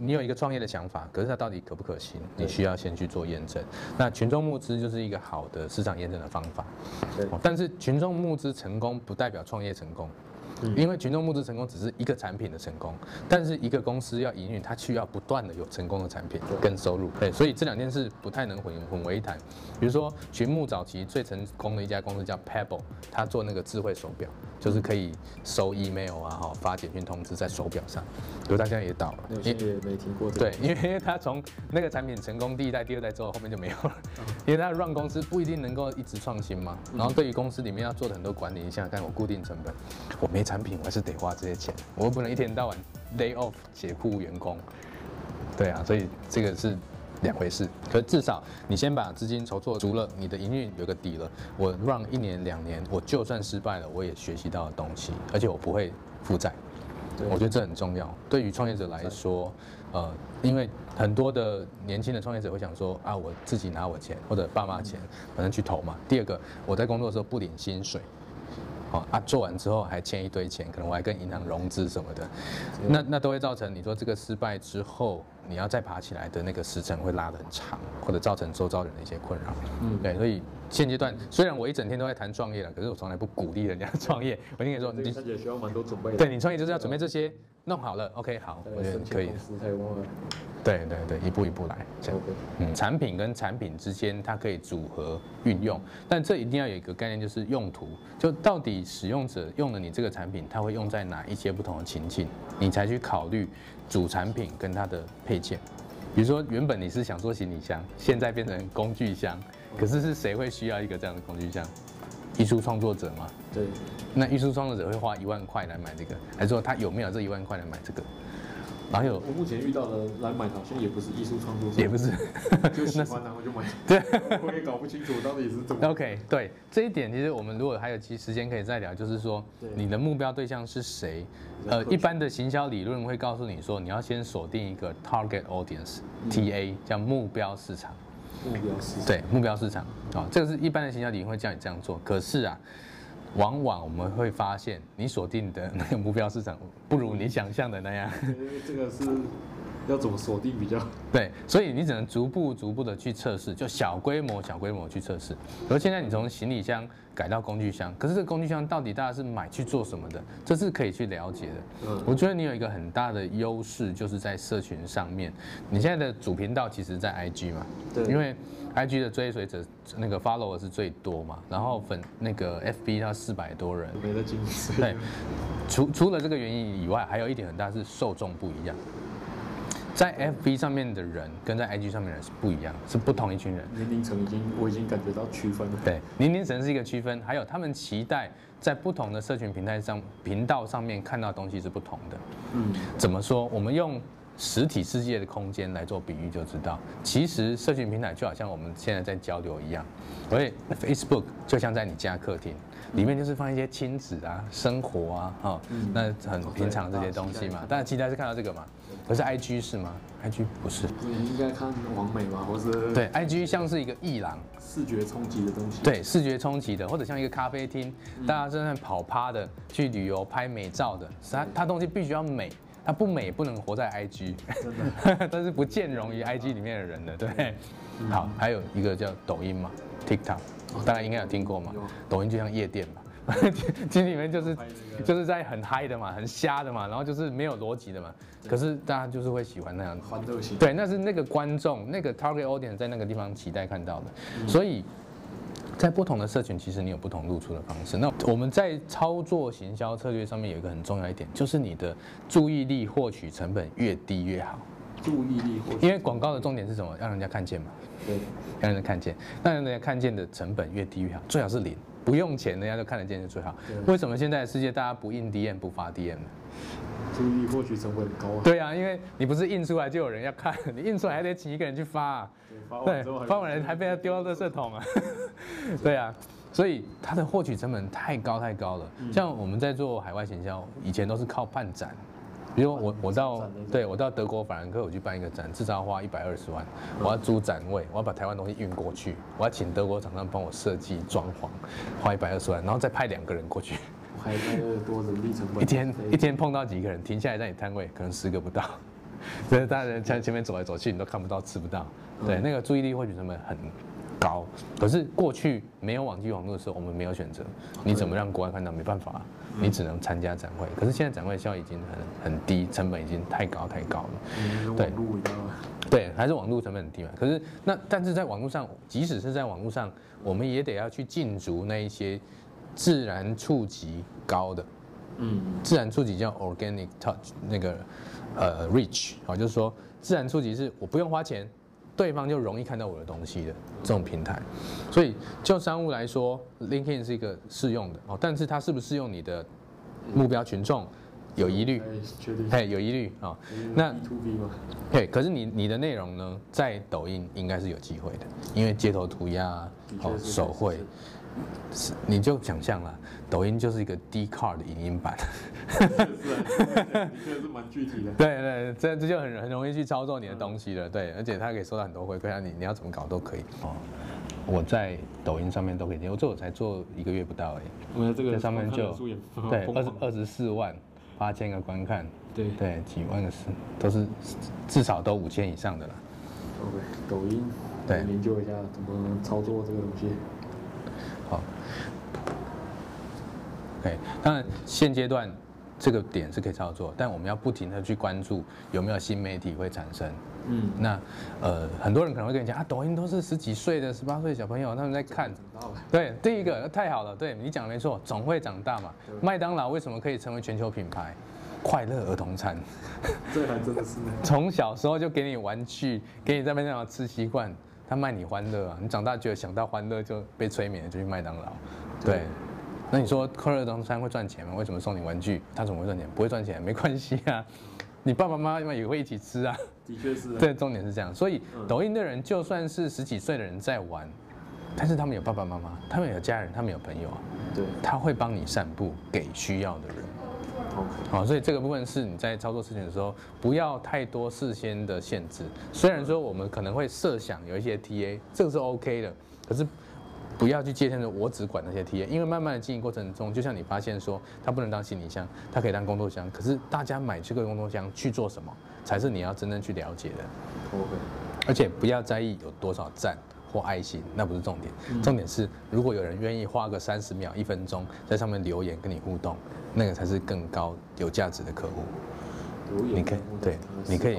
你有一个创业的想法，可是它到底可不可行？你需要先去做验证。那群众募资就是一个好的市场验证的方法。但是群众募资成功不代表创业成功。因为群众募资成功只是一个产品的成功，但是一个公司要营运，它需要不断的有成功的产品跟收入。对，所以这两件事不太能混混为一谈。比如说群募早期最成功的一家公司叫 Pebble，它做那个智慧手表，就是可以收 email 啊，哈，发简讯通知在手表上。可是它现在也倒了，也没听过这个。对，因为它从那个产品成功第一代、第二代之后，后面就没有了。因为它 run 公司不一定能够一直创新嘛。然后对于公司里面要做的很多管理，你想想看，我固定成本，我没。产品我还是得花这些钱，我又不能一天到晚 day off 解雇员工，对啊，所以这个是两回事。可是至少你先把资金筹措足了，你的营运有个底了，我 run 一年两年，我就算失败了，我也学习到了东西，而且我不会负债。我觉得这很重要。对于创业者来说，呃，因为很多的年轻的创业者会想说啊，我自己拿我钱或者爸妈钱，反正去投嘛。第二个，我在工作的时候不领薪水。好啊，做完之后还欠一堆钱，可能我还跟银行融资什么的，那那都会造成你说这个失败之后，你要再爬起来的那个时程会拉得很长，或者造成周遭人的一些困扰。嗯，对，所以现阶段虽然我一整天都在谈创业了，可是我从来不鼓励人家创业。我跟你说，你也需要蛮多准备的。对，你创业就是要准备这些，弄好了，OK，好，我觉得可以。对对对，一步一步来，这样。嗯，产品跟产品之间它可以组合运用，但这一定要有一个概念，就是用途，就到底使用者用了你这个产品，它会用在哪一些不同的情境，你才去考虑主产品跟它的配件。比如说，原本你是想做行李箱，现在变成工具箱，可是是谁会需要一个这样的工具箱？艺术创作者嘛？对。那艺术创作者会花一万块来买这个，还是说他有没有这一万块来买这个？然后有，我目前遇到的来买好像也不是艺术创作者，也不是，就喜欢然后就买。对，我也搞不清楚到底是怎么。OK，对这一点，其实我们如果还有其时间可以再聊，就是说你的目标对象是谁？呃，一般的行销理论会告诉你说，你要先锁定一个 target audience，TA 叫目标市场。目标市场。对，目标市场。哦，这个是一般的行销理论会叫你这样做。可是啊。往往我们会发现，你锁定的那个目标市场不如你想象的那样。这个是要怎么锁定比较？对，所以你只能逐步逐步的去测试，就小规模、小规模去测试。而现在你从行李箱改到工具箱，可是这个工具箱到底大家是买去做什么的？这是可以去了解的。嗯，我觉得你有一个很大的优势，就是在社群上面。你现在的主频道其实在 IG 嘛？对，因为。IG 的追随者那个 follower 是最多嘛，然后粉那个 FB 它四百多人，没得。对，除除了这个原因以外，还有一点很大是受众不一样。在 FB 上面的人跟在 IG 上面的人是不一样，是不同一群人。年龄层已经我已经感觉到区分了。对，年龄层是一个区分，还有他们期待在不同的社群平台上频道上面看到的东西是不同的。嗯，怎么说？我们用。实体世界的空间来做比喻就知道，其实社群平台就好像我们现在在交流一样，所以 Facebook 就像在你家客厅，里面就是放一些亲子啊、生活啊，哈，那很平常这些东西嘛。大家期待是看到这个嘛？可是 IG 是吗？IG 不是。你应该看王美嘛，或是对 IG 像是一个艺廊，视觉冲击的东西。对，视觉冲击的，或者像一个咖啡厅，大家正在跑趴的去旅游拍美照的，它它东西必须要美。它不美，不能活在 IG，真的，但是不兼容于 IG 里面的人的，对。好，还有一个叫抖音嘛，TikTok，大家应该有听过嘛。抖音就像夜店嘛，其实里面就是就是在很嗨的嘛，很瞎的嘛，然后就是没有逻辑的嘛。可是大家就是会喜欢那样欢乐型。对，那是那个观众，那个 target audience 在那个地方期待看到的，所以。在不同的社群，其实你有不同露出的方式。那我们在操作行销策略上面有一个很重要一点，就是你的注意力获取成本越低越好。注意力因为广告的重点是什么？让人家看见嘛。对，让人家看见，让人家看见的成本越低越好，最好是零，不用钱，人家都看得见就最好。为什么现在的世界大家不印 DM 不发 DM 呢？注意力获取成本很高啊。对啊，因为你不是印出来就有人要看，你 印出来还得请一个人去发啊。对，发完人还被他丢到垃圾桶啊。对啊，所以它的获取成本太高太高了。像我们在做海外行销，以前都是靠办展。比如我我到对我到德国法兰克我去办一个展，至少要花一百二十万，我要租展位，我要把台湾东西运过去，我要请德国厂商帮我设计装潢，花一百二十万，然后再派两个人过去，还带多人力成本。一天一天碰到几个人，停下来在你摊位，可能十个不到，所以大家在前面走来走去，你都看不到吃不到，对，那个注意力获取成本很高。可是过去没有网际网络的时候，我们没有选择，你怎么让国外看到？没办法。你只能参加展会，可是现在展会效益已经很很低，成本已经太高太高了。嗯、对，对，还是网络成本很低嘛。可是那但是在网络上，即使是在网络上，我们也得要去禁足那一些自然触及高的，嗯，自然触及叫 organic touch 那个呃 reach 好，就是说自然触及是我不用花钱。对方就容易看到我的东西的这种平台，所以就商务来说，LinkedIn 是一个适用的哦，但是它是不是适用你的目标群众有疑虑？哎，有疑虑啊。那对，可是你你的内容呢，在抖音应该是有机会的，因为街头涂鸦哦，手绘。是，你就想象了，抖音就是一个 Dcard 的影音版。是啊，的确是蛮具体的。对对，这这就很很容易去操作你的东西了。对，而且它可以收到很多回馈啊，你你要怎么搞都可以。哦，我在抖音上面都可以听，我这我才做一个月不到哎。我这个在上面就对二十二十四万八千个观看，对对几万个是都是至少都五千以上的了。OK，抖音对研究一下怎么操作这个东西。好，OK，当然现阶段这个点是可以操作，但我们要不停的去关注有没有新媒体会产生。嗯，那呃，很多人可能会跟你讲啊，抖音都是十几岁的、十八岁小朋友他们在看。对，第一个太好了，对你讲的没错，总会长大嘛。麦当劳为什么可以成为全球品牌？快乐儿童餐。这还真的是。从小时候就给你玩具，给你在麦当劳吃习惯。他卖你欢乐啊！你长大觉得想到欢乐就被催眠，就去麦当劳。对，那你说快乐儿童餐会赚钱吗？为什么送你玩具？他怎么会赚钱？不会赚钱，没关系啊。你爸爸妈妈也会一起吃啊。的确是。对，重点是这样。所以抖音的人就算是十几岁的人在玩，但是他们有爸爸妈妈，他们有家人，他们有朋友啊。对。他会帮你散布给需要的人。好，所以这个部分是你在操作事情的时候，不要太多事先的限制。虽然说我们可能会设想有一些 TA，这个是 OK 的，可是不要去界定说我只管那些 TA，因为慢慢的经营过程中，就像你发现说它不能当行李箱，它可以当工作箱。可是大家买这个工作箱去做什么，才是你要真正去了解的。OK，而且不要在意有多少赞。或爱心，那不是重点，重点是如果有人愿意花个三十秒、一分钟在上面留言跟你互动，那个才是更高有价值的客户。你可以对，你可以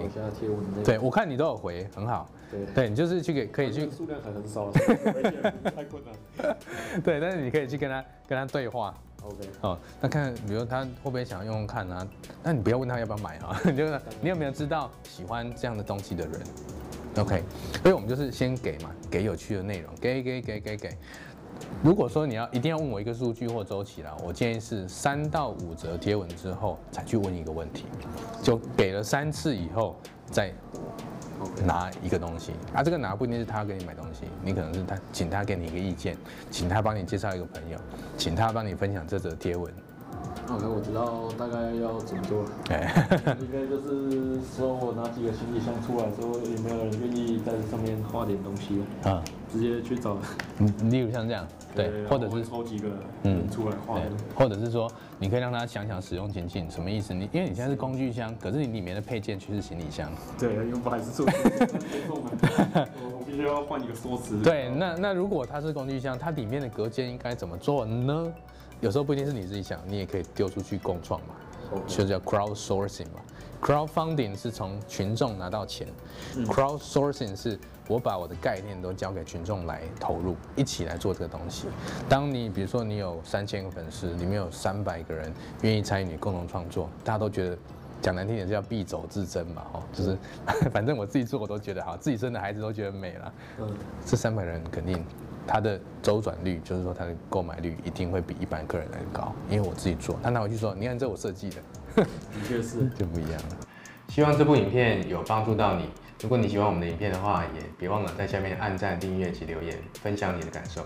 对，我看你都有回，很好。对，对你就是去给可以去。数量还很少，太困难。对，但是你可以去跟他跟他对话。OK。哦，那看比如他会不会想要用用看啊？那你不要问他要不要买啊，你就你有没有知道喜欢这样的东西的人？OK，所以我们就是先给嘛，给有趣的内容，给给给给给。如果说你要一定要问我一个数据或周期啦，我建议是三到五则贴文之后才去问一个问题，就给了三次以后再拿一个东西。啊，这个拿不一定是他给你买东西，你可能是他请他给你一个意见，请他帮你介绍一个朋友，请他帮你分享这则贴文。OK，我知道大概要怎么做。应该就是说我拿几个行李箱出来，之后有没有人愿意在上面画点东西啊？直接去找。嗯，例如像这样，对，或者是抽几个嗯出来画。或者是说，你可以让他想想使用情境，什么意思？你因为你现在是工具箱，可是你里面的配件却是行李箱。对，因为 我还是做。我必须要换一个说辞。对，那那如果它是工具箱，它里面的隔间应该怎么做呢？有时候不一定是你自己想，你也可以丢出去共创嘛，就叫 crowdsourcing 嘛。Crowdfunding 是从群众拿到钱，crowdsourcing 是我把我的概念都交给群众来投入，一起来做这个东西。当你比如说你有三千个粉丝，里面有三百个人愿意参与你共同创作，大家都觉得讲难听点是叫必走自珍嘛，哦，就是 反正我自己做我都觉得好，自己生的孩子都觉得美了，嗯，这三百人肯定。他的周转率，就是说他的购买率一定会比一般客人来的高，因为我自己做。他拿回去说：“你看，这我设计的。”的确是。就不一样了。希望这部影片有帮助到你。如果你喜欢我们的影片的话也别忘了在下面按赞订阅及留言分享你的感受。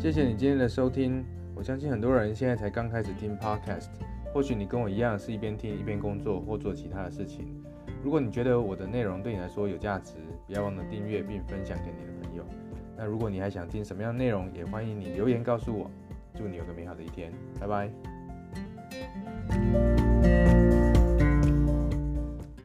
谢谢你今天的收听我相信很多人现在才刚开始听 podcast 或许你跟我一样是一边听一边工作或做其他的事情。如果你觉得我的内容对你来说有价值不要忘了订阅并分享给你的朋友。那如果你还想听什么样的内容也欢迎你留言告诉我。祝你有个美好的一天，拜拜。